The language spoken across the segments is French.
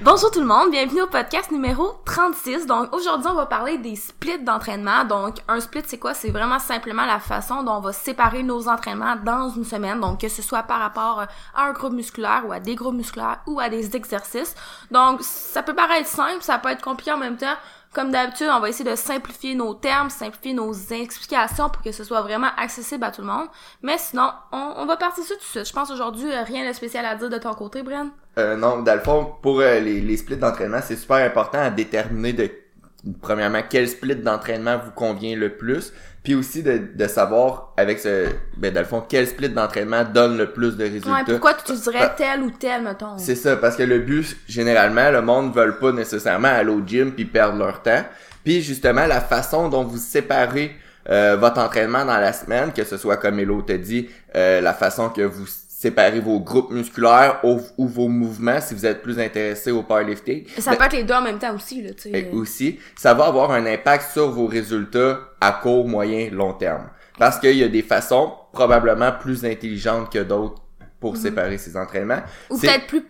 Bonjour tout le monde, bienvenue au podcast numéro 36. Donc aujourd'hui, on va parler des splits d'entraînement. Donc un split, c'est quoi? C'est vraiment simplement la façon dont on va séparer nos entraînements dans une semaine. Donc que ce soit par rapport à un groupe musculaire ou à des groupes musculaires ou à des exercices. Donc ça peut paraître simple, ça peut être compliqué en même temps. Comme d'habitude, on va essayer de simplifier nos termes, simplifier nos explications pour que ce soit vraiment accessible à tout le monde. Mais sinon, on, va partir ça tout de suite. Je pense aujourd'hui, euh, rien de spécial à dire de ton côté, Bren. Euh, non, dans le fond, pour euh, les, les splits d'entraînement, c'est super important à déterminer de premièrement quel split d'entraînement vous convient le plus puis aussi de, de savoir avec ce ben dans le fond quel split d'entraînement donne le plus de résultats. Ouais, pourquoi tu dirais tel ou tel mettons? C'est ça parce que le but généralement le monde veut pas nécessairement aller au gym puis perdre leur temps. Puis justement la façon dont vous séparez euh, votre entraînement dans la semaine, que ce soit comme Elo t'a dit, euh, la façon que vous séparer vos groupes musculaires ou, vos mouvements si vous êtes plus intéressé au powerlifting. Ça peut être les deux en même temps aussi, là, tu sais. Aussi, ça va avoir un impact sur vos résultats à court, moyen, long terme. Parce qu'il y a des façons probablement plus intelligentes que d'autres pour mhm. séparer ces entraînements. Ou peut-être plus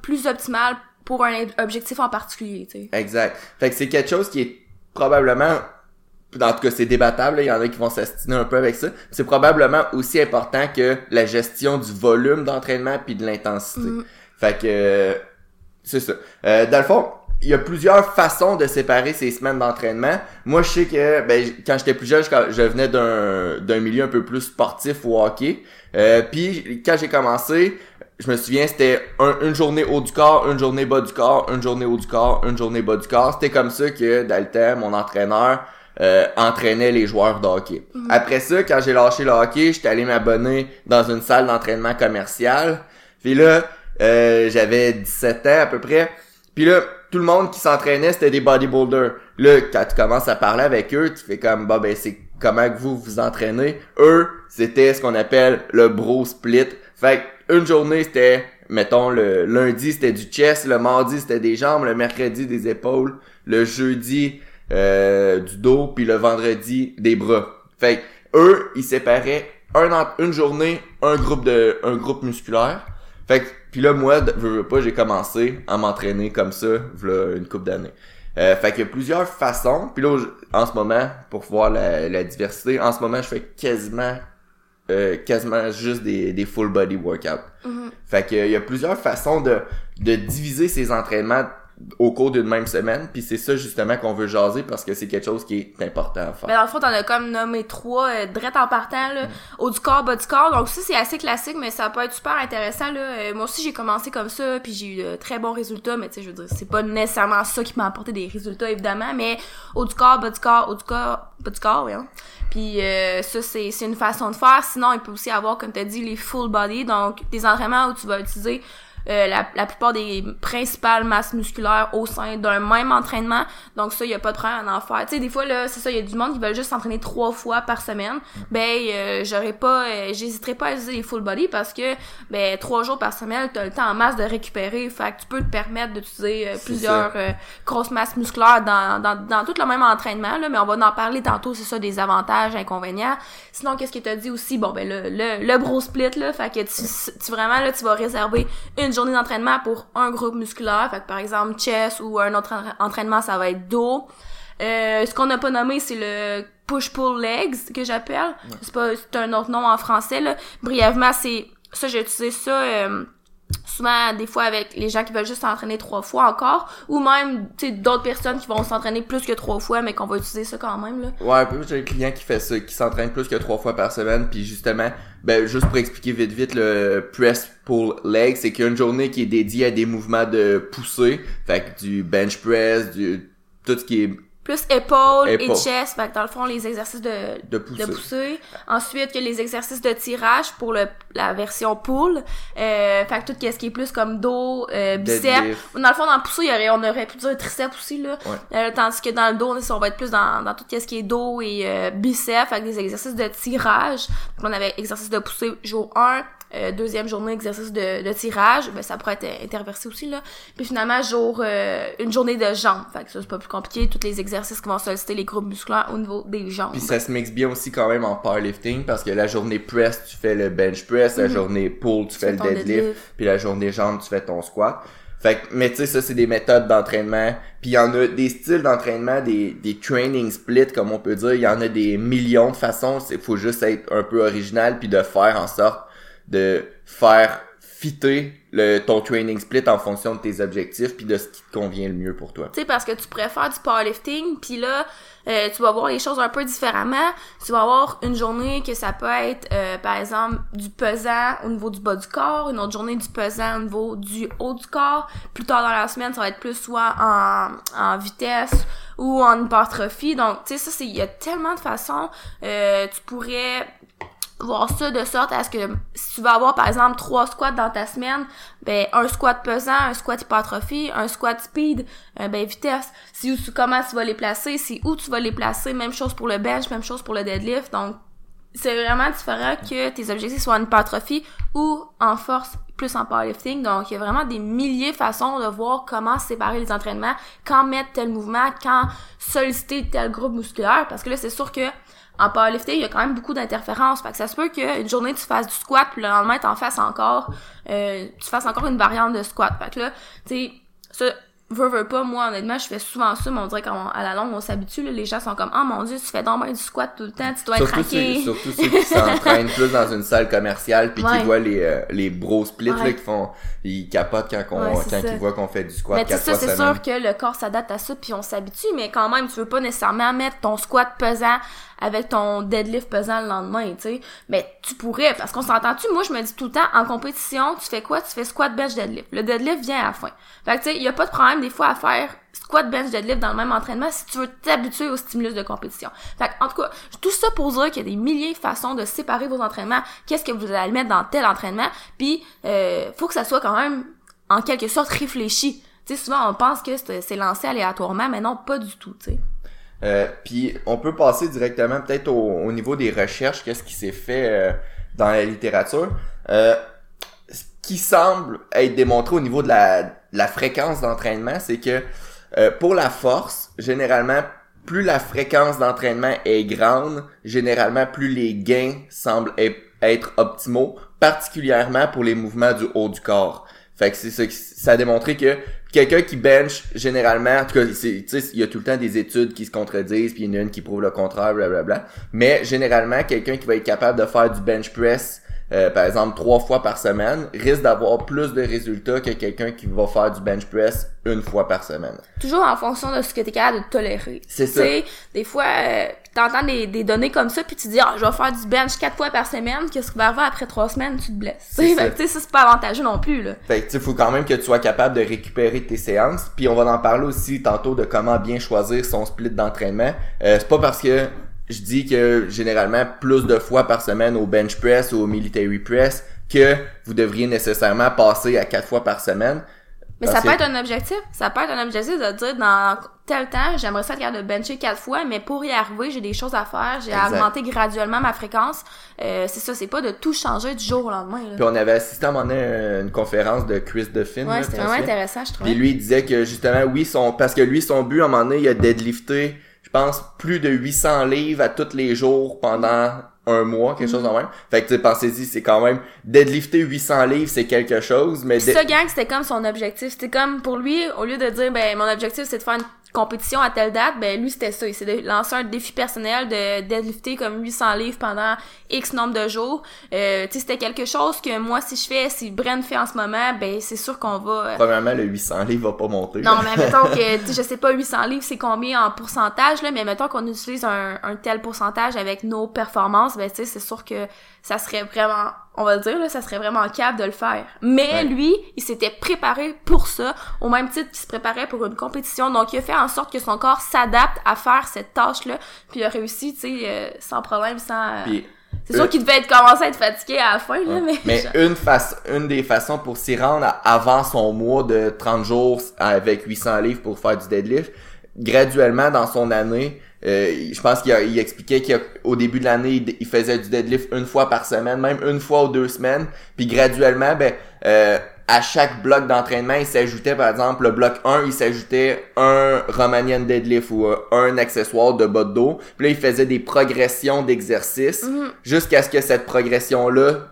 plus optimal pour un objectif en particulier, tu sais. Exact. Fait que c'est quelque chose qui est probablement en tout cas c'est débattable, il y en a qui vont s'astiner un peu avec ça. C'est probablement aussi important que la gestion du volume d'entraînement puis de l'intensité. Mm. Fait que c'est ça. Euh, dans le fond, il y a plusieurs façons de séparer ces semaines d'entraînement. Moi, je sais que ben, quand j'étais plus jeune, je, venais d'un d'un milieu un peu plus sportif ou hockey. Euh, puis quand j'ai commencé, je me souviens, c'était une journée haut du corps, une journée bas du corps, une journée haut du corps, une journée bas du corps. C'était comme ça que dans mon entraîneur, euh, entraînait les joueurs de hockey. Mhm. Après ça, quand j'ai lâché le hockey, j'étais allé m'abonner dans une salle d'entraînement commercial. Puis là, euh, j'avais 17 ans à peu près. Puis là, tout le monde qui s'entraînait, c'était des bodybuilders. Là, quand tu commences à parler avec eux, tu fais comme, bah ben c'est comment que vous vous entraînez? Eux, c'était ce qu'on appelle le bro split. Fait une journée, c'était, mettons, le lundi, c'était du chest, le mardi, c'était des jambes, le mercredi, des épaules, le jeudi, euh, du dos, puis le vendredi des bras. Fait eux, ils séparaient un, une journée, un groupe de un groupe musculaire. Fait que, puis là, moi, je veux pas, j'ai commencé à m'entraîner comme ça, voilà une couple d'années. Euh, fait qu'il y a plusieurs façons. Puis là, en ce moment, pour voir la, la diversité, en ce moment, je fais quasiment euh, quasiment juste des, des full body workouts. Mm-hmm. Fait qu'il y a plusieurs façons de, de diviser ces entraînements au cours d'une même semaine puis c'est ça justement qu'on veut jaser parce que c'est quelque chose qui est important à faire. Mais dans le fond t'en as comme nommé trois euh, en partant là, haut du corps, bas du corps. Donc ça c'est assez classique mais ça peut être super intéressant là. Euh, moi aussi j'ai commencé comme ça puis j'ai eu de très bons résultats mais tu sais je veux dire c'est pas nécessairement ça qui m'a apporté des résultats évidemment mais haut du corps, bas du corps, haut du corps, bas du corps, oui. Hein. Puis euh, ça c'est c'est une façon de faire. Sinon il peut aussi avoir comme tu as dit les full body donc des entraînements où tu vas utiliser euh, la, la, plupart des principales masses musculaires au sein d'un même entraînement. Donc ça, il y a pas de problème à en faire. Tu sais, des fois là, c'est ça, il y a du monde qui veulent juste s'entraîner trois fois par semaine. Ben, euh, j'aurais pas, euh, j'hésiterais pas à utiliser les full body parce que ben trois jours par semaine, t'as le temps en masse de récupérer. Fait que tu peux te permettre d'utiliser plusieurs grosses masses musculaires dans, dans, dans tout le même entraînement là. Mais on va en parler tantôt. C'est ça des avantages, inconvénients. Sinon, qu'est-ce que t'as dit aussi? Bon ben le le, le bro split là. Fait que tu, tu vraiment là, tu vas réserver une journée d'entraînement pour un groupe musculaire. Fait que par exemple, chest ou un autre entraînement, ça va être dos. Euh, ce qu'on n'a pas nommé, c'est le push-pull legs que j'appelle. C'est pas c'est un autre nom en français là. Brièvement, c'est ça j'ai utilisé ça euh, souvent des fois avec les gens qui veulent juste s'entraîner trois fois encore ou même tu sais d'autres personnes qui vont s'entraîner plus que trois fois mais qu'on va utiliser ça quand même là. Ouais, j'ai un client qui fait ça qui s'entraîne plus que trois fois par semaine puis justement ben juste pour expliquer vite vite le press pull leg, c'est qu'il y a une journée qui est dédiée à des mouvements de poussée, fait que du bench press, du tout ce qui est plus épaules et chest, fait que dans le fond les exercices de de pousser. Ensuite il y a les exercices de tirage pour le la version pull. Euh, fait que tout ce qui est plus comme dos, euh, biceps. Dans le fond dans le pousser, il y aurait on aurait pu dire triceps aussi là. Euh, tandis que dans le dos on va être plus dans dans tout ce qui est dos et euh, biceps, fait des exercices de tirage. Donc, on avait exercice de pousser jour 1, euh, deuxième journée exercice de, de tirage, ben ça pourrait être interversé aussi là. Puis finalement jour euh, une journée de jambes, fait que ça c'est pas plus compliqué, tous les exercices qui vont solliciter les groupes musculaires au niveau des jambes. Puis ça se mixe bien aussi quand même en powerlifting parce que la journée press tu fais le bench press, la mhm. journée pull tu fais le deadlift, puis la journée jambes tu fais ton squat. Fait que, mais tu sais, ça, c'est des méthodes d'entraînement. Puis il y en a des styles d'entraînement, des, des training splits, comme on peut dire. Il y en a des millions de façons. Il faut juste être un peu original puis de faire en sorte de faire fitter le, ton training split en fonction de tes objectifs puis de ce qui te convient le mieux pour toi. Tu sais, parce que tu préfères du powerlifting, puis là, euh, tu vas voir les choses un peu différemment. Tu vas avoir une journée que ça peut être, euh, par exemple, du pesant au niveau du bas du corps, une autre journée du pesant au niveau du haut du corps. Plus tard dans la semaine, ça va être plus soit en, en vitesse ou en hypertrophie. Donc, tu sais, ça, il y a tellement de façons. Euh, tu pourrais voir ça de sorte à ce que si tu vas avoir par exemple trois squats dans ta semaine, ben un squat pesant, un squat hypertrophie, un squat speed, ben vitesse. Si comment tu vas les placer, c'est où tu vas les placer, même chose pour le bench, même chose pour le deadlift. Donc c'est vraiment différent que tes objectifs soient en hypertrophie ou en force plus en powerlifting. Donc, il y a vraiment des milliers de façons de voir comment séparer les entraînements, quand mettre tel mouvement, quand solliciter tel groupe musculaire. Parce que là, c'est sûr que en powerlifting, il y a quand même beaucoup d'interférences. Fait que ça se peut qu'une journée, tu fasses du squat, puis le lendemain, t'en fasses encore, euh, tu fasses encore une variante de squat. Fait que là, tu sais, veux, veux pas, moi, honnêtement, je fais souvent ça, mais on dirait qu'à la longue, on s'habitue, les gens sont comme, oh mon dieu, tu fais donc du squat tout le temps, tu dois être craqué. surtout ceux qui s'entraînent plus dans une salle commerciale, puis qui voient les, euh, les bros splits, là, qui font, ils capotent quand, on, quand ils voient qu'on fait du squat mais quatre ça, c'est sûr que le corps s'adapte à ça, puis on s'habitue, mais quand même, tu veux pas nécessairement mettre ton squat pesant avec ton deadlift pesant le lendemain, tu sais. Mais tu pourrais, parce qu'on s'entend-tu, moi, je me dis tout le temps, en compétition, tu fais quoi? Tu fais squat, bench, deadlift. Le deadlift vient à la fin. Fait que, tu sais, y a pas de problème, des fois, à faire squat, bench, deadlift dans le même entraînement si tu veux t'habituer au stimulus de compétition. Fait en tout cas, tout ça pour dire qu'il y a des milliers de façons de séparer vos entraînements. Qu'est-ce que vous allez mettre dans tel entraînement? Puis, euh, faut que ça soit quand même, en quelque sorte, réfléchi. Tu sais, souvent, on pense que c'est lancé aléatoirement, mais non, pas du tout, tu sais. Euh, puis on peut passer directement peut-être au, niveau des recherches, qu'est-ce qui s'est fait euh, dans la littérature. Euh, ce qui semble être démontré au niveau de la, la fréquence d'entraînement, c'est que euh, pour la force, généralement, plus la fréquence d'entraînement est grande, généralement plus les gains semblent être optimaux, particulièrement pour les mouvements du haut du corps. Fait que c'est ça, ça a démontré que quelqu'un qui bench, généralement, en tout cas, il y a tout le temps des études qui se contredisent, puis il y en a une qui prouve le contraire, blablabla. Mais généralement, quelqu'un qui va être capable de faire du bench press euh, par exemple trois fois par semaine, risque d'avoir plus de résultats que quelqu'un qui va faire du bench press une fois par semaine. Toujours en fonction de ce que tu es capable de tolérer. C'est ça. des fois, euh, t'entends des, des données comme ça, puis tu dis, ah, je vais faire du bench quatre fois par semaine, qu'est-ce qui va arriver après trois semaines, tu te blesses. Tu sais, ça, c'est pas avantageux non plus, là. Fait que, tu faut quand même que tu sois capable de récupérer tes séances, puis on va en parler aussi tantôt de comment bien choisir son split d'entraînement. Euh, c'est pas parce que je dis que généralement plus de fois par semaine au bench press ou au military press que vous devriez nécessairement passer à quatre fois par semaine. Mais ça peut être un objectif. Ça peut être un objectif de dire dans tel temps, j'aimerais ça de bencher quatre fois, mais pour y arriver, j'ai des choses à faire. J'ai augmenté graduellement ma fréquence. Euh, c'est ça, c'est pas de tout changer du jour au lendemain. Là. Puis on avait assisté à un moment donné une conférence de Chris Duffin. Ouais, c'était vraiment intéressant, je trouve. Puis lui, il disait que justement, oui, son, parce que lui, son but, à un moment donné, il a deadlifté pense, plus de 800 livres à tous les jours pendant un mois, quelque chose de même. Fait que, tu pensez-y, c'est quand même, deadlifter 800 livres, c'est quelque chose, mais... Ça, gang, c'était comme son objectif. C'était comme, pour lui, au lieu de dire, ben, mon objectif, c'est de faire une compétition à telle date, ben lui c'était ça, il s'est lancé un défi personnel de deadlifter comme 800 livres pendant X nombre de jours. Euh, tu sais c'était quelque chose que moi si je fais, si Bren fait en ce moment, ben c'est sûr qu'on va euh, Premièrement, le 800 livres va pas monter. Non, mais mettons que je sais pas 800 livres c'est combien en pourcentage là, mais mettons qu'on utilise un, un tel pourcentage avec nos performances, ben tu sais c'est sûr que ça serait vraiment, on va le dire, là, ça serait vraiment capable de le faire. Mais lui, il s'était préparé pour ça, au même titre qu'il se préparait pour une compétition. Donc, il a fait en sorte que son corps s'adapte à faire cette tâche-là. Puis il a réussi, tu sais, euh, sans problème, sans... Euh, c'est sûr qu'il devait être commencé à être fatigué à la fin, là, mais... Mais une, face, une des façons pour s'y rendre avant son mois de 30 jours avec 800 livres pour faire du deadlift, graduellement dans son année, euh, je pense qu'il expliquait qu'au début de l'année, il, faisait du deadlift une fois par semaine, même une fois ou deux semaines. Puis graduellement, ben, euh, à chaque bloc d'entraînement, il s'ajoutait, par exemple, le bloc 1, il s'ajoutait un Romanian deadlift ou euh, un accessoire de bas de dos. Puis là, il faisait des progressions d'exercices mm-hmm. jusqu'à ce que cette progression-là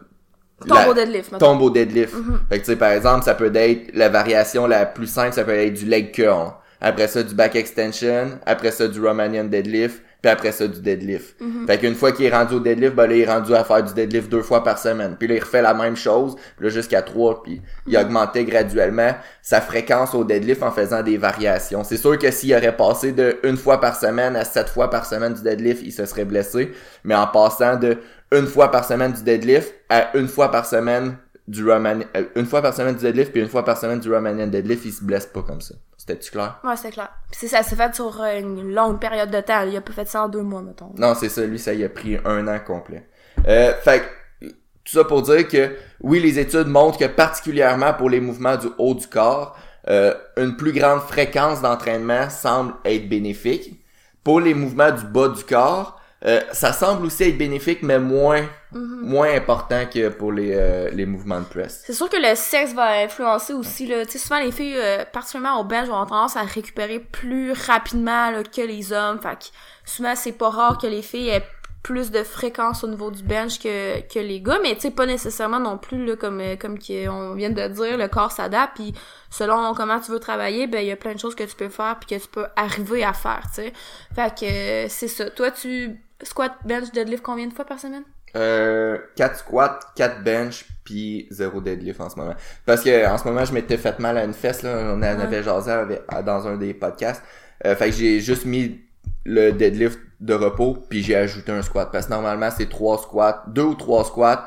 Tombe au deadlift, tombe au deadlift. Mhm. Fait que tu sais, par exemple, ça peut être la variation la plus simple, ça peut être du leg curl. Après ça, du back extension. Après ça, du Romanian deadlift. Puis après ça, du deadlift. Mhm. Fait qu'une fois qu'il est rendu au deadlift, ben là, il est rendu à faire du deadlift deux fois par semaine. Puis là, il refait la même chose. Puis là, jusqu'à trois. Puis il augmentait graduellement sa fréquence au deadlift en faisant des variations. C'est sûr que s'il aurait passé de une fois par semaine à sept fois par semaine du deadlift, il se serait blessé. Mais en passant de une fois par semaine du deadlift à une fois par semaine du Romanian, euh, une fois par semaine du deadlift puis une fois par semaine du Romanian deadlift, il se blesse pas comme ça. C'était-tu clair? Ouais, c'est clair. Puis ça s'est fait sur euh, une longue période de temps. Il a pas fait ça en deux mois, mettons. Non, c'est ça, lui, ça y a pris un an complet. Euh, fait que, tout ça pour dire que, oui, les études montrent que particulièrement pour les mouvements du haut du corps, euh, une plus grande fréquence d'entraînement semble être bénéfique. Pour les mouvements du bas du corps, euh, ça semble aussi être bénéfique, mais moins, Mhm. moins important que pour les, euh, les mouvements de press. C'est sûr que le sexe va influencer aussi, là. Tu sais, souvent, les filles, euh, particulièrement au bench, ont tendance à récupérer plus rapidement, là, que les hommes. Fait que souvent, c'est pas rare que les filles aient plus de fréquence au niveau du bench que, que les gars, mais tu sais, pas nécessairement non plus, là, comme, euh, comme on vient de dire, le corps s'adapte, puis selon comment tu veux travailler, ben, il y a plein de choses que tu peux faire, puis que tu peux arriver à faire, tu sais. Fait que, euh, c'est ça. Toi, tu squat, bench, deadlift combien de fois par semaine? Euh, 4 squats, 4 bench, puis 0 deadlift en ce moment. Parce que en ce moment, je m'étais fait mal à une fesse, là. On en Ouais. avait jasé avec- dans un des podcasts. Euh, fait que j'ai juste mis le deadlift de repos, puis j'ai ajouté un squat. Parce que normalement, c'est 3 squats, 2 ou 3 squats,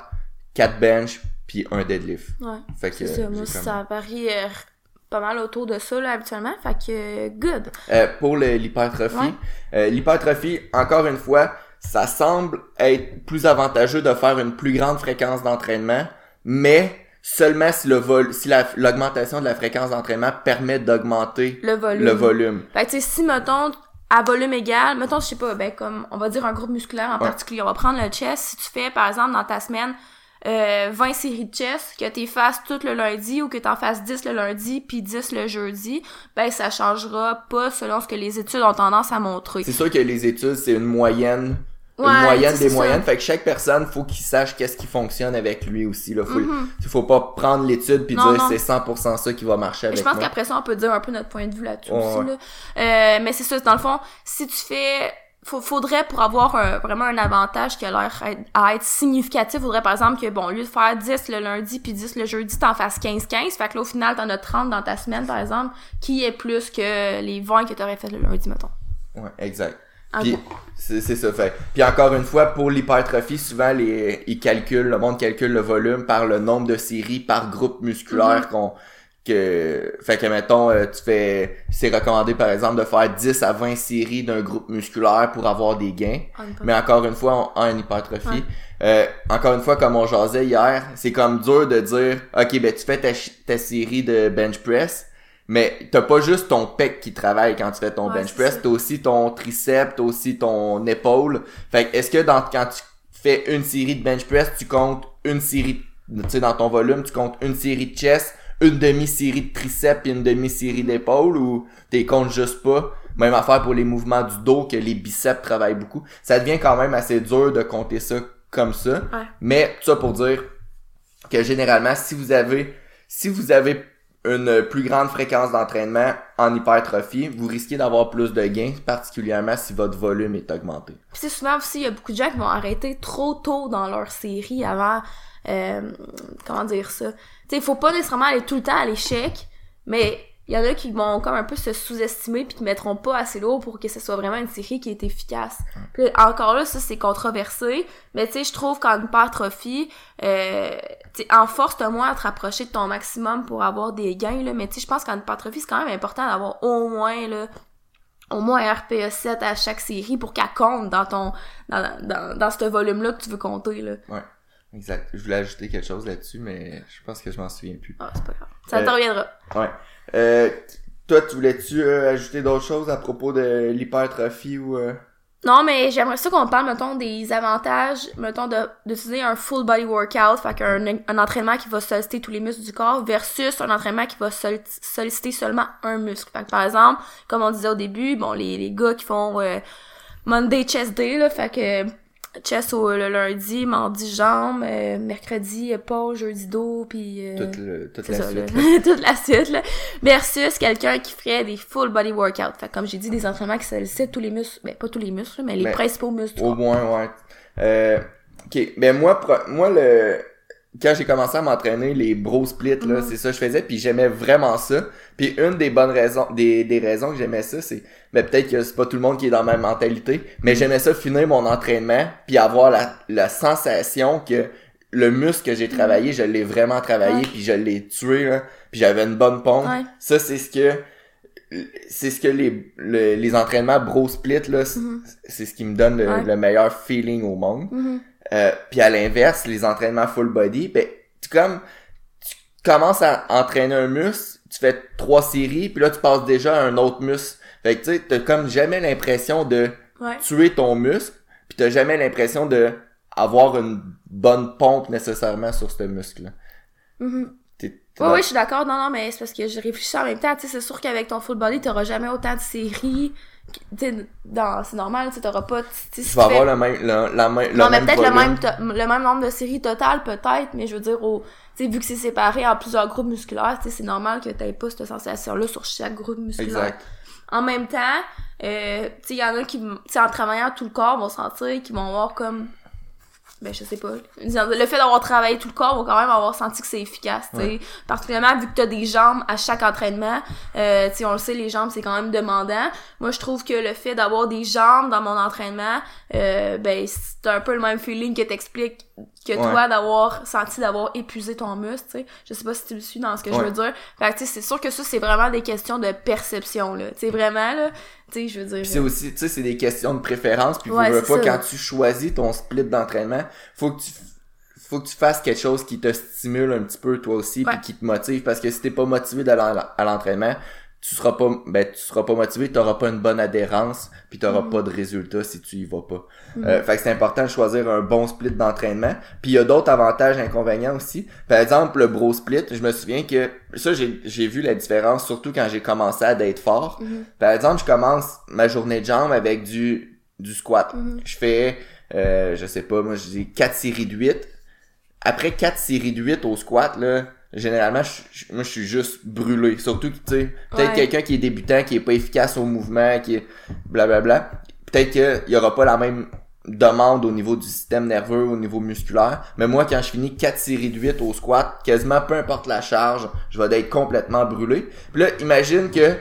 4 bench, puis un deadlift. Ouais. Fait que C'est ça, moi, comme- ça varie euh, pas mal autour de ça, là, habituellement. Fait que, good. Euh, pour l'hypertrophie, Ouais. euh, l'hypertrophie, encore une fois, ça semble être plus avantageux de faire une plus grande fréquence d'entraînement, mais seulement si le vol, si la- l'augmentation de la fréquence d'entraînement permet d'augmenter Le volume. le volume. Fait que, sais, si, mettons, à volume égal, mettons, je sais pas, ben, comme, on va dire un groupe musculaire en Ouais. particulier, on va prendre le chest. Si tu fais, par exemple, dans ta semaine, euh, 20 séries de chest, que t'es fasses tout le lundi ou que t'en fasses 10 le lundi puis 10 le jeudi, ben, ça changera pas selon ce que les études ont tendance à montrer. C'est sûr que les études, c'est une moyenne, Ouais, une moyenne des ça. moyennes. Fait que chaque personne, faut qu'il sache qu'est-ce qui fonctionne avec lui aussi. Là. Faut, Mhm. faut pas prendre l'étude puis dire c'est 100% ça qui va marcher avec je pense qu'après ça, on peut dire un peu notre point de vue là-dessus aussi. ouais. Là. Euh, mais c'est ça, dans le fond, si tu fais... Faudrait, pour avoir un- vraiment un avantage qui a l'air à être significatif, faudrait par exemple que, bon, au lieu de faire 10 le lundi puis 10 le jeudi, t'en fasses 15-15. Fait que là, au final, t'en as 30 dans ta semaine, par exemple, qui est plus que les 20 que t'aurais fait le lundi, mettons? Ouais, exact. En Puis c'est ça fait. Puis encore une fois pour l'hypertrophie, souvent les ils calculent le monde calcule le volume par le nombre de séries par groupe musculaire Mhm. qu'on que fait que mettons euh, tu fais c'est recommandé par exemple de faire 10 à 20 séries d'un groupe musculaire pour avoir des gains. Mais encore une fois, on a une hypertrophie. Ouais. Euh, encore une fois, comme on jasait hier, c'est comme dur de dire, ok, ben tu fais ta, ta série de bench press, mais t'as pas juste ton pec qui travaille quand tu fais ton Ouais, bench press, t'as aussi ton triceps, t'as aussi ton épaule. Fait que est-ce que dans, quand tu fais une série de bench press, tu comptes une série, tu sais, dans ton volume, tu comptes une série de chest, une demi-série de triceps et une demi-série d'épaule ou t'es comptes juste pas? Même affaire pour les mouvements du dos, que les biceps travaillent beaucoup. Ça devient quand même assez dur de compter ça comme ça. Ouais. Mais tout ça pour dire que généralement, si vous avez, si vous avez une plus grande fréquence d'entraînement en hypertrophie, vous risquez d'avoir plus de gains, particulièrement si votre volume est augmenté. Puis c'est souvent aussi, il y a beaucoup de gens qui vont arrêter trop tôt dans leur série avant, euh, comment dire ça? Tu sais, faut pas nécessairement aller tout le temps à l'échec, mais il y en a qui vont comme un peu se sous-estimer puis qui mettront pas assez lourd pour que ce soit vraiment une série qui est efficace. Encore là, ça c'est controversé, mais tu sais, je trouve qu'en hypertrophie, euh, en force, t'as moins à te rapprocher de ton maximum pour avoir des gains, là, mais tu sais, je pense qu'en hypertrophie, c'est quand même important d'avoir au moins, là, au moins RPE 7 à chaque série pour qu'elle compte dans ton dans, dans, dans ce volume-là que tu veux compter là. Exact. Je voulais ajouter quelque chose là-dessus, mais je pense que je m'en souviens plus. Ah, c'est pas grave. Ça Euh, te reviendra. Ouais. Euh, toi, tu voulais-tu euh, ajouter d'autres choses à propos de l'hypertrophie ou... euh? Non, mais j'aimerais ça qu'on parle, mettons, des avantages, mettons, de, d'utiliser un full body workout, fait qu'un un entraînement qui va solliciter tous les muscles du corps, versus un entraînement qui va solli- solliciter seulement un muscle. Fait que, par exemple, comme on disait au début, bon, les, les gars qui font euh, Monday Chest Day, là, fait que chest au, le lundi, mardi jambes, euh, mercredi épaules, jeudi dos, puis euh, Toute, le- toute la ça, suite. là. toute la suite là. Versus quelqu'un qui ferait des full body workout. Fait que comme j'ai dit, des entraînements qui sollicitent tous les muscles, ben pas tous les muscles, mais les Ben, principaux muscles. Au moins, ouais. Euh, ok, ben moi, pro- moi le quand j'ai commencé à m'entraîner, les bro splits, là, Mhm. c'est ça que je faisais, puis j'aimais vraiment ça. Puis une des bonnes raisons, des, des raisons que j'aimais ça, c'est, ben peut-être que c'est pas tout le monde qui est dans ma mentalité, mais Mhm. j'aimais ça finir mon entraînement, puis avoir la, la sensation que le muscle que j'ai travaillé, je l'ai vraiment travaillé, Mhm. Ouais. puis je l'ai tué, là, puis j'avais une bonne pompe. Ouais. Ça, c'est ce que c'est ce que les, le- les entraînements bro split là, Mhm. c'est ce qui me donne le, Ouais. le meilleur feeling au monde. Mhm. Euh, puis à l'inverse, les entraînements full body, ben tu comme tu commences à entraîner un muscle, tu fais trois séries, puis là tu passes déjà à un autre muscle. Fait que tu sais, t'as comme jamais l'impression de Ouais. tuer ton muscle, puis t'as jamais l'impression de avoir une bonne pompe nécessairement sur ce muscle-là. Ouais, dans- ouais, je suis d'accord. Non, non, mais c'est parce que je réfléchis en même temps. Tu sais, c'est sûr qu'avec ton full body, t'auras jamais autant de séries. C'est normal, tu sais, t'auras pas, tu vas avoir le même, le, la même, le Non, mais peut-être le même, le même nombre de séries totales, peut-être, mais je veux dire, au, tu sais, vu que c'est séparé en plusieurs groupes musculaires, c'est normal que t'aies pas cette sensation-là sur chaque groupe musculaire. Exact. En même temps, euh, tu sais, il y en a qui, en travaillant tout le corps, vont sentir qu'ils vont avoir comme, ben, je sais pas. Le fait d'avoir travaillé tout le corps, vont quand même avoir senti que c'est efficace, tu. Ouais. Particulièrement vu que t'as des jambes à chaque entraînement. Euh, tu on le sait, les jambes, c'est quand même demandant. Moi, je trouve que le fait d'avoir des jambes dans mon entraînement, euh, ben, c'est un peu le même feeling que t'expliques que Ouais. toi d'avoir senti d'avoir épuisé ton muscle, tu sais. Je sais pas si tu me suis dans ce que je veux dire. Fait que, tu sais, c'est sûr que ça, c'est vraiment des questions de perception, là. Tu sais, vraiment, là. Tu sais, je veux dire. C'est aussi, tu sais, c'est des questions de préférence. Puis Ouais, veux, pas, ça. quand tu choisis ton split d'entraînement, faut que tu faut que tu fasses quelque chose qui te stimule un petit peu toi aussi puis qui te motive parce que si t'es pas motivé d'aller à l'entraînement tu seras pas ben tu seras pas motivé t'auras pas une bonne adhérence puis t'auras Mhm. pas de résultat si tu y vas pas Mhm. Euh, fait que c'est important de choisir un bon split d'entraînement puis il y a d'autres avantages et inconvénients aussi par exemple le bro split je me souviens que ça j'ai j'ai vu la différence surtout quand j'ai commencé à d'être fort Mhm. par exemple, je commence ma journée de jambes avec du, du squat. Mhm. Je fais, euh, je sais pas, moi, je dis 4 séries de 8. Après 4 séries de 8 au squat, là, généralement, je, moi, je suis juste brûlé. Surtout que, tu sais, peut-être Ouais. quelqu'un qui est débutant, qui est pas efficace au mouvement, qui est blablabla. Peut-être qu'il y aura pas la même demande au niveau du système nerveux, au niveau musculaire. Mais moi, quand je finis 4 séries de 8 au squat, quasiment peu importe la charge, je vais être complètement brûlé. Puis là, imagine que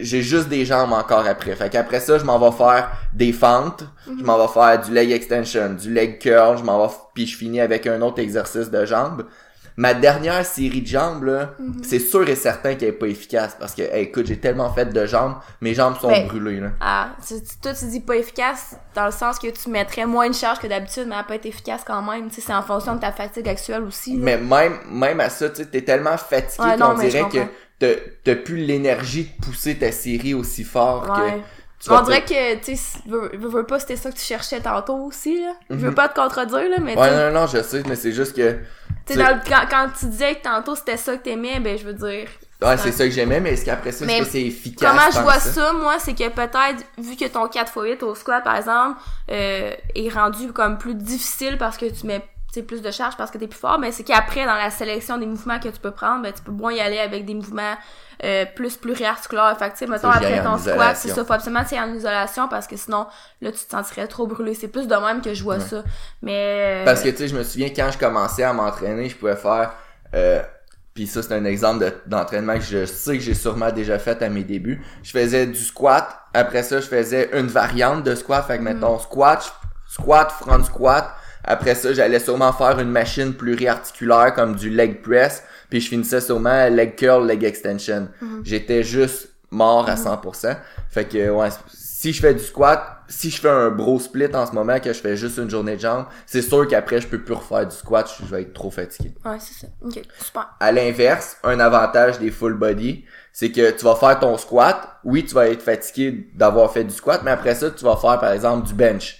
j'ai juste des jambes encore après. Fait qu'après ça, je m'en vais faire des fentes, je m'en vais faire du leg extension, du leg curl, je m'en vais, puis je finis avec un autre exercice de jambes. Ma dernière série de jambes, là, Mhm. c'est sûr et certain qu'elle est pas efficace parce que, hey, écoute, j'ai tellement fait de jambes, mes jambes sont Ben, brûlées, là. Ah, tu- tu- toi, tu dis pas efficace dans le sens que tu mettrais moins de charge que d'habitude, mais elle peut être efficace quand même. Tu sais, c'est en fonction de ta fatigue actuelle aussi. là. Mais même, même à ça, tu sais, t'es tellement fatigué Ouais, qu'on dirait que t'as, plus l'énergie de pousser ta série aussi fort Ouais. que On dirait que, tu sais, veux, veux, pas, c'était ça que tu cherchais tantôt aussi, là. Je veux Mhm. pas te contredire, là, mais Ouais, non, non, je sais, mais c'est juste que, tu sais, dans le- quand, quand tu disais que tantôt c'était ça que t'aimais, ben, je veux dire. ouais, c'est ça que j'aimais, mais est-ce qu'après ça, c'est efficace? Comment je vois que ça, moi, c'est que peut-être, vu que ton 4x8 au squat, par exemple, euh, est rendu comme plus difficile parce que tu mets plus de charge parce que t'es plus fort, mais c'est qu'après, dans la sélection des mouvements que tu peux prendre, ben, tu peux moins y aller avec des mouvements euh, plus pluriarticulaires. Fait que, tu sais, mettons, après ton squat, c'est ça, faut absolument que tu en isolation parce que sinon, là, tu te sentirais trop brûlé. C'est plus de même que je vois Ouais. ça. Mais... Parce que, tu sais, je me souviens, quand je commençais à m'entraîner, je pouvais faire, euh, puis ça, c'est un exemple de- d'entraînement que je sais que j'ai sûrement déjà fait à mes débuts. Je faisais du squat, après ça, je faisais une variante de squat, fait que, mettons, squat, squat, front squat, après ça, j'allais sûrement faire une machine pluriarticulaire comme du leg press, puis je finissais sûrement leg curl, leg extension. Mhm. J'étais juste mort à 100%. Fait que, ouais, si je fais du squat, si je fais un bro split en ce moment, que je fais juste une journée de jambes, c'est sûr qu'après, je peux plus refaire du squat, je vais être trop fatigué. Ouais, c'est ça. Ok, super. À l'inverse, un avantage des full body, c'est que tu vas faire ton squat. Oui, tu vas être fatigué d'avoir fait du squat, mais après ça, tu vas faire, par exemple, du bench.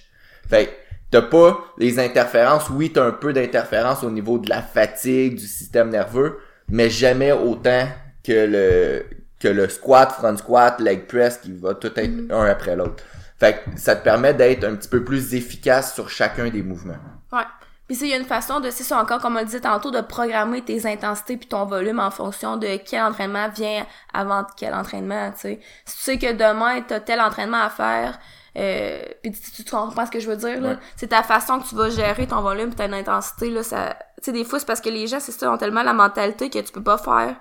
Fait que t'as pas les interférences. Oui, t'as un peu d'interférences au niveau de la fatigue, du système nerveux, mais jamais autant que le, que le squat, front squat, leg press, qui va tout être un après l'autre. Fait que ça te permet d'être un petit peu plus efficace sur chacun des mouvements. Ouais. Puis il y a une façon de, c'est ça encore, comme on le disait tantôt, de programmer tes intensités puis ton volume en fonction de quel entraînement vient avant quel entraînement, tu sais. Si tu sais que demain, t'as tel entraînement à faire, euh, puis tu, tu, comprends ce que je veux dire, là? C'est ta façon que tu vas gérer ton volume pis ton intensité, là, ça... Tu sais, des fois, c'est parce que les gens, c'est ça, ont tellement la mentalité que tu peux pas faire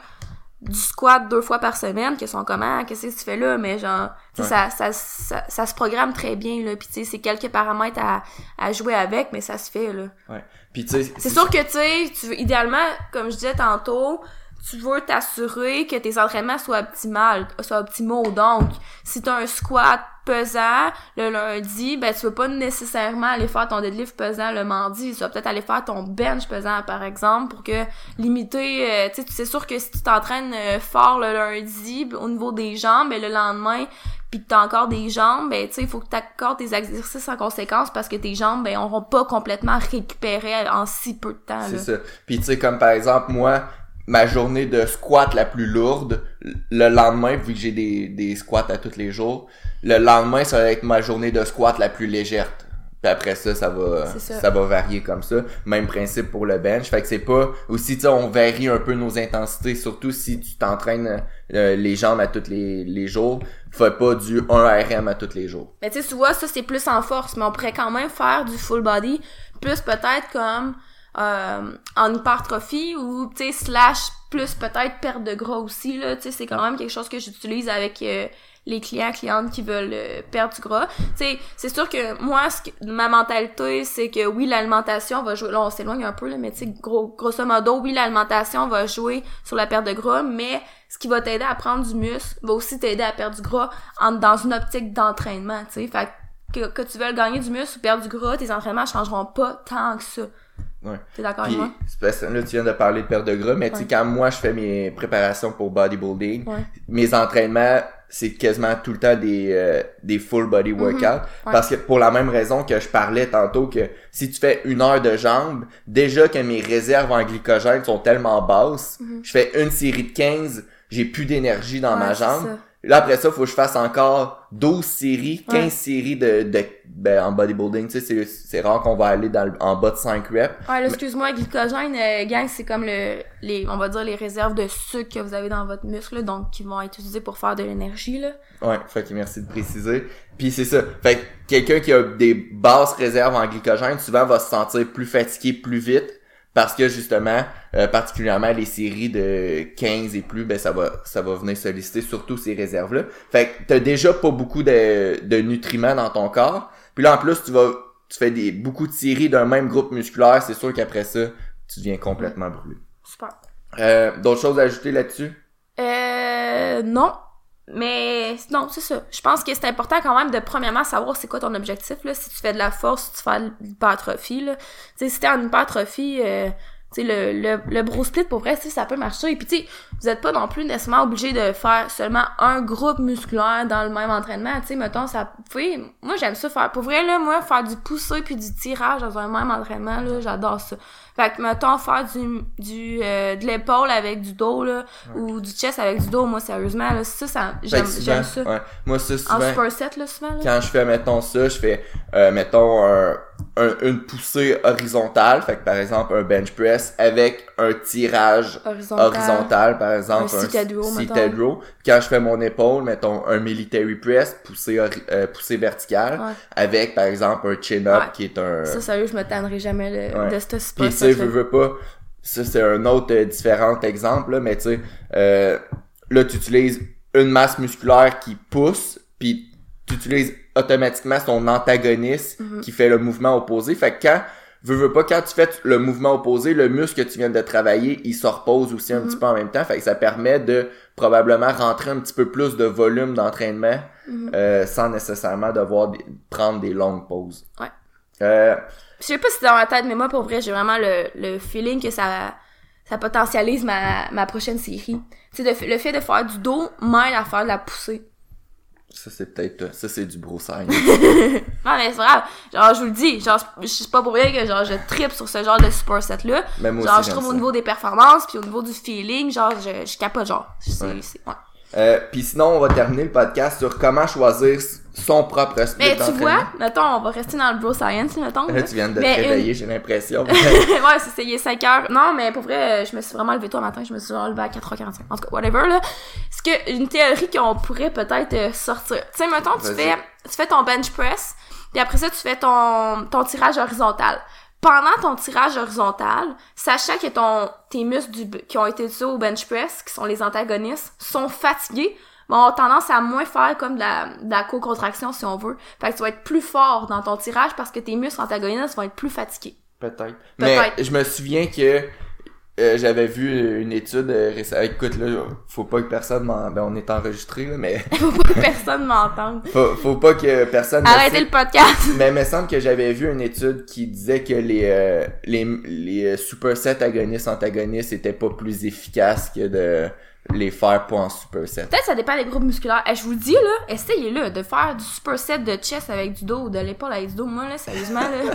du squat deux fois par semaine, que sont comment, ah, qu'est-ce que tu fais là, mais genre, ça, ça, ça, ça, se programme très bien, là, puis tu sais, c'est quelques paramètres à, à jouer avec, mais ça se fait, là. Ouais. Puis tu sais... C'est sûr que, tu sais, tu veux, idéalement, comme je disais tantôt, tu veux t'assurer que tes entraînements soient optimales, soient optimaux, donc, si t'as un squat pesant le lundi, ben tu veux pas nécessairement aller faire ton deadlift pesant le mardi, tu vas peut-être aller faire ton bench pesant par exemple pour que limiter euh, tu sais c'est sûr que si tu t'entraînes euh, fort le lundi au niveau des jambes, ben le lendemain puis que t'as encore des jambes, ben tu sais il faut que tu accordes tes exercices en conséquence parce que tes jambes ben auront pas complètement récupéré en si peu de temps C'est ça. Puis tu sais comme par exemple moi ma journée de squat la plus lourde, le lendemain, vu que j'ai des, des squats à tous les jours, le lendemain, ça va être ma journée de squat la plus légère. Puis après ça, ça va, ça. va varier comme ça. Même principe pour le bench. Fait que c'est pas, aussi, tu on varie un peu nos intensités, surtout si tu t'entraînes euh, les jambes à tous les, les jours. Fais pas du 1 RM à tous les jours. Mais tu sais, tu vois, ça c'est plus en force, mais on pourrait quand même faire du full body, plus peut-être comme, euh, en hypertrophie ou tu slash plus peut-être perte de gras aussi là tu sais c'est quand même quelque chose que j'utilise avec euh, les clients clientes qui veulent euh, perdre du gras. Tu sais c'est sûr que moi ce que, ma mentalité c'est que oui l'alimentation va jouer là on s'éloigne un peu là mais tu sais gros grosso modo oui l'alimentation va jouer sur la perte de gras mais ce qui va t'aider à prendre du muscle va aussi t'aider à perdre du gras en, dans une optique d'entraînement tu sais. Fait que, que tu veuilles gagner du muscle ou perdre du gras tes entraînements changeront pas tant que ça Ouais. T'es d'accord avec moi? Là, tu viens de parler de perte de gras, mais tu sais, quand moi, je fais mes préparations pour bodybuilding, mes entraînements, c'est quasiment tout le temps des, euh, des full body mhm. workouts. Parce que pour la même raison que je parlais tantôt que si tu fais une heure de jambes, déjà que mes réserves en glycogène sont tellement basses, mhm. je fais une série de 15, j'ai plus d'énergie dans ma jambe. Là, après ça, faut que je fasse encore 12 séries, 15 séries de, de ben, en bodybuilding, tu sais, c'est rare qu'on va aller dans, en bas de 5 reps. Ouais, excuse-moi, glycogène, euh, gang, c'est comme le, les, on va dire, les réserves de sucre que vous avez dans votre muscle, donc qui vont être utilisés pour faire de l'énergie, là. Ouais, fait que merci de préciser. Puis c'est ça. Fait que quelqu'un qui a des basses réserves en glycogène, souvent va se sentir plus fatigué plus vite parce que justement, euh, particulièrement les séries de 15 et plus, ben ça va ça va venir solliciter surtout ces réserves-là. Fait que t'as déjà pas beaucoup de, de nutriments dans ton corps. Puis là en plus tu vas tu fais des beaucoup de séries d'un même groupe musculaire, c'est sûr qu'après ça, tu deviens complètement brûlé. Super. Euh, D'autres choses à ajouter là-dessus? Euh non. Mais non, c'est ça. Je pense que c'est important quand même de premièrement savoir c'est quoi ton objectif là. Si tu fais de la force, si tu fais de l'hypertrophie là. Tu sais, si t'es en hypertrophie, euh, sais le le le bro split pour vrai, ça peut marcher. Et puis tu sais, vous êtes pas non plus nécessairement obligé de faire seulement un groupe musculaire dans le même entraînement. Tu sais, mettons ça. Oui, moi j'aime ça faire. Pour vrai là, moi faire du poussé puis du tirage dans un même entraînement là, j'adore ça. Fait que, mettons, faire du, du euh, de l'épaule avec du dos, là, ou du chest avec du dos, moi, sérieusement, là, ça, ça j'aime, j'aime ça. Ouais. Moi, ça, souvent... En superset, là, souvent, là. Quand je fais, mettons, ça, je fais, euh, mettons, un, une poussée horizontale, fait que, par exemple, un bench press avec un tirage horizontal, par exemple, un, seated row. Quand je fais mon épaule, mettons, un military press, poussée, euh, poussée verticale, avec, par exemple, un chin-up qui est un... Ça, sérieux, je me tannerai jamais de ce spot sais, je veux pas. Ça, c'est un autre euh, différent exemple, là, mais tu sais, euh, là, tu utilises une masse musculaire qui pousse, puis tu utilises automatiquement son antagoniste mhm. qui fait le mouvement opposé. Fait que quand, veux, veux pas, quand tu fais le mouvement opposé, le muscle que tu viens de travailler, il se repose aussi un mhm. petit peu en même temps. Fait que ça permet de probablement rentrer un petit peu plus de volume d'entraînement mhm. euh, sans nécessairement devoir prendre des longues pauses. Ouais. Euh, je sais pas si c'est dans ma tête, mais moi, pour vrai, j'ai vraiment le, le feeling que ça, ça potentialise ma, ma prochaine série. Tu sais, le, fait de faire du dos m'aide à faire de la poussée. Ça, c'est peut-être, ça, c'est du brossage. non, mais c'est grave. Genre, je vous le dis, genre, je sais pas pour rien que, genre, je tripe sur ce genre de super set-là. Genre, je trouve au niveau des performances, puis au niveau du feeling, genre, je, je capote, genre. C'est, ouais. Euh, Puis sinon, on va terminer le podcast sur comment choisir son propre split Mais tu vois, mettons, on va rester dans le bro science, mettons. Là, tu viens de te réveiller, j'ai l'impression. ouais, c'est il est 5 heures. Non, mais pour vrai, je me suis vraiment levé tôt le matin, je me suis levé à 4h45. En tout cas, whatever, là. Ce que, une théorie qu'on pourrait peut-être euh, sortir. Tu sais, mettons, tu fais, tu fais ton bench press, puis après ça, tu fais ton, ton tirage horizontal. Pendant ton tirage horizontal, sachant que ton, tes muscles du, qui ont été utilisés au bench press, qui sont les antagonistes, sont fatigués, vont avoir tendance à moins faire comme de la, de la co-contraction, si on veut. Fait que tu vas être plus fort dans ton tirage parce que tes muscles antagonistes vont être plus fatigués. Peut-être. Mais je me souviens que euh, j'avais vu une étude euh, récemment. Écoute, là, faut pas que personne m'en... Ben, on est enregistré, là, mais Faut pas que personne m'entende. faut, faut pas que personne... Arrêtez le podcast. Mais il me semble que j'avais vu une étude qui disait que les euh, les, les euh, supersets agonistes antagonistes étaient pas plus efficaces que de les faire pas en superset. Peut-être que ça dépend des groupes musculaires. Eh, je vous le dis, là, essayez-le de faire du superset de chest avec du dos ou de l'épaule avec du dos. Moi, là, sérieusement, là,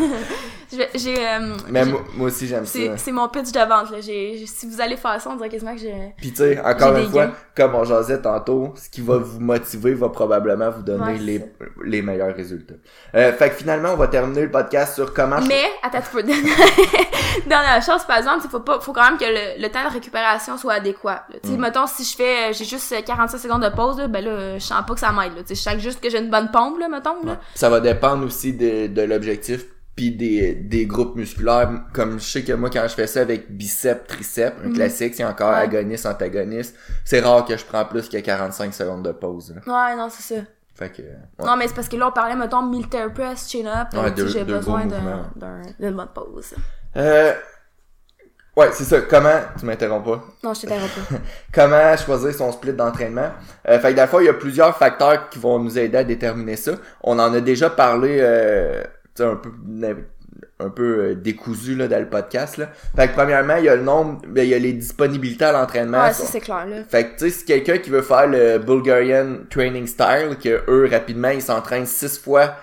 j'ai... euh, Mais moi, aussi j'aime ça. c'est mon pitch de vente, là. J'ai- j'ai- si vous allez faire ça, on dirait quasiment que j'ai... Puis tu sais, encore une fois, gains. comme on jasait tantôt, ce qui va vous motiver va probablement vous donner Ouais, les, les meilleurs résultats. Euh, fait que finalement, on va terminer le podcast sur comment... Mais, attends, tu peux... Dernière chose, par exemple, il faut pas, faut quand même que le, le temps de récupération soit adéquat. là. Tu sais, Mm. Mettons, si je fais, euh, j'ai juste euh, 45 secondes de pause, là, ben là, je sens pas que ça m'aide, là. Tu sais, je sens juste que j'ai une bonne pompe, là, mettons, là. Ouais. Ça va dépendre aussi de, de l'objectif puis des, des groupes musculaires. Comme je sais que moi, quand je fais ça avec biceps, triceps, un Mhm. classique, c'est encore Ouais. agoniste, antagoniste, c'est rare que je prends plus que 45 secondes de pause. là. Ouais, non, c'est ça. Fait que... ouais. Non, mais c'est parce que là, on parlait, mettons, military press, chin-up, Ouais, deux- j'ai besoin d'un, d'une bonne pause. Euh... Ouais, c'est ça. Comment... Tu m'interromps pas? Non, je t'interromps pas. comment choisir son split d'entraînement? Euh, fait que la fois, il y a plusieurs facteurs qui vont nous aider à déterminer ça. On en a déjà parlé euh, un peu un peu euh, décousu là, dans le podcast. Là. Fait que premièrement, il y a le nombre, ben, il y a les disponibilités à l'entraînement. ouais, ça, c'est clair, là. Fait que tu sais, si quelqu'un qui veut faire le Bulgarian Training Style, que eux, rapidement, ils s'entraînent six fois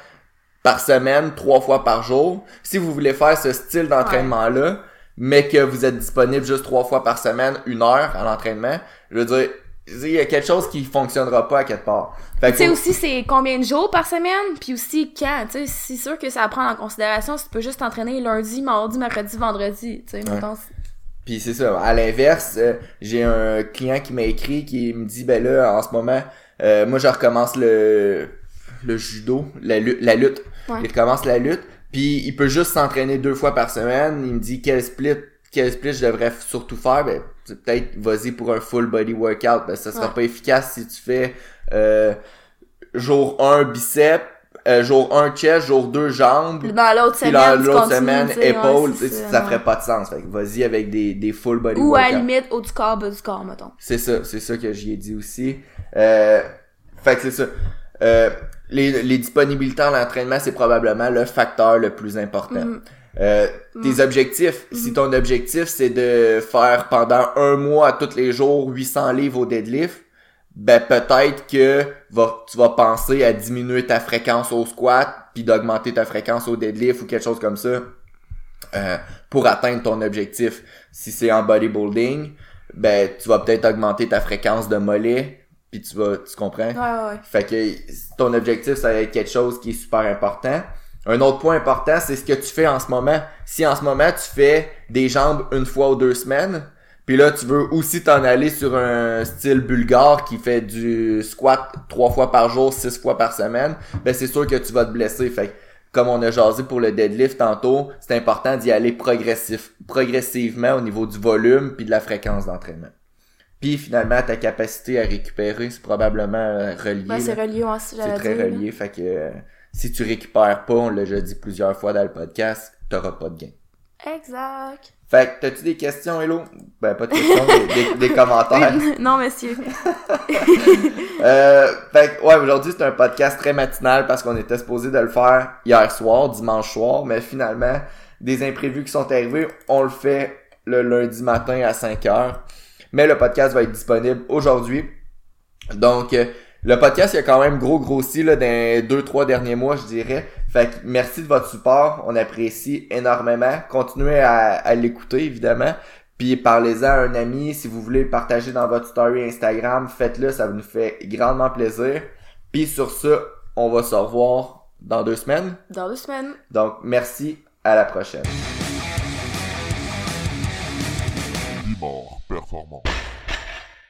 par semaine, trois fois par jour. Si vous voulez faire ce style d'entraînement-là, mais que vous êtes disponible juste trois fois par semaine, une heure à l'entraînement, je veux dire, il y a quelque chose qui fonctionnera pas à quelque part. Tu sais faut- aussi, c'est combien de jours par semaine, puis aussi quand, tu sais, c'est sûr que ça va prendre en considération si tu peux juste t'entraîner lundi, mardi, mercredi, vendredi, tu sais, Ouais. Puis c'est ça. À l'inverse, euh, j'ai un client qui m'a écrit qui me dit ben là en ce moment, euh, moi je recommence le le judo, la lutte, la lutte. Ouais. Il recommence la lutte, puis il peut juste s'entraîner deux fois par semaine. Il me dit quel split, quel split je devrais surtout faire. Ben peut-être vas-y pour un full body workout. Ben ça sera Ouais. pas efficace si tu fais euh, jour 1 biceps, euh, jour 1 chest, jour 2 jambes. dans l'autre semaine, l'autre semaine, ouais, épaule, sais, ça, ça ouais. ferait pas de sens. Fait que vas-y avec des, des full body Ou à la limite, haut du corps, bas du corps, mettons. C'est ça, c'est ça que j'y ai dit aussi. Euh, fait que c'est ça. Euh, les, les disponibilités en entraînement, c'est probablement le facteur le plus important. Mhm. Euh, tes objectifs, si ton objectif c'est de faire pendant un mois tous les jours 800 livres au deadlift, ben peut-être que va, tu vas penser à diminuer ta fréquence au squat puis d'augmenter ta fréquence au deadlift ou quelque chose comme ça euh, pour atteindre ton objectif. Si c'est en bodybuilding, ben tu vas peut-être augmenter ta fréquence de mollet puis tu vas tu comprends? Ouais, ouais, fait que ton objectif, ça va être quelque chose qui est super important. Un autre point important, c'est ce que tu fais en ce moment. Si en ce moment tu fais des jambes une fois ou deux semaines, puis là tu veux aussi t'en aller sur un style bulgare qui fait du squat trois fois par jour, six fois par semaine, ben c'est sûr que tu vas te blesser. Fait que, comme on a jasé pour le deadlift tantôt, c'est important d'y aller progressif, progressivement au niveau du volume puis de la fréquence d'entraînement. Puis finalement, ta capacité à récupérer, c'est probablement euh, relié. Ouais, c'est relié, si C'est très dire, là. relié. Fait que euh, si tu récupères pas, on l'a déjà dit plusieurs fois dans le podcast, t'auras pas de gain. Exact. Fait que t'as-tu des questions, Hello? Ben pas de questions, des, des- des commentaires. non, monsieur. Euh, fait que, ouais, aujourd'hui c'est un podcast très matinal parce qu'on était supposé de le faire hier soir, dimanche soir, mais finalement, des imprévus qui sont arrivés, on le fait le lundi matin à 5 heures. Mais le podcast va être disponible aujourd'hui. Donc, euh, le podcast, il a quand même gros grossi là, dans les deux, trois derniers mois, je dirais. Fait que merci de votre support. On apprécie énormément. Continuez à, à l'écouter, évidemment. Puis parlez-en à un ami. Si vous voulez le partager dans votre story Instagram, faites-le. Ça nous fait grandement plaisir. Puis sur ce, on va se revoir dans deux semaines. Dans deux semaines. Donc, merci. À la prochaine.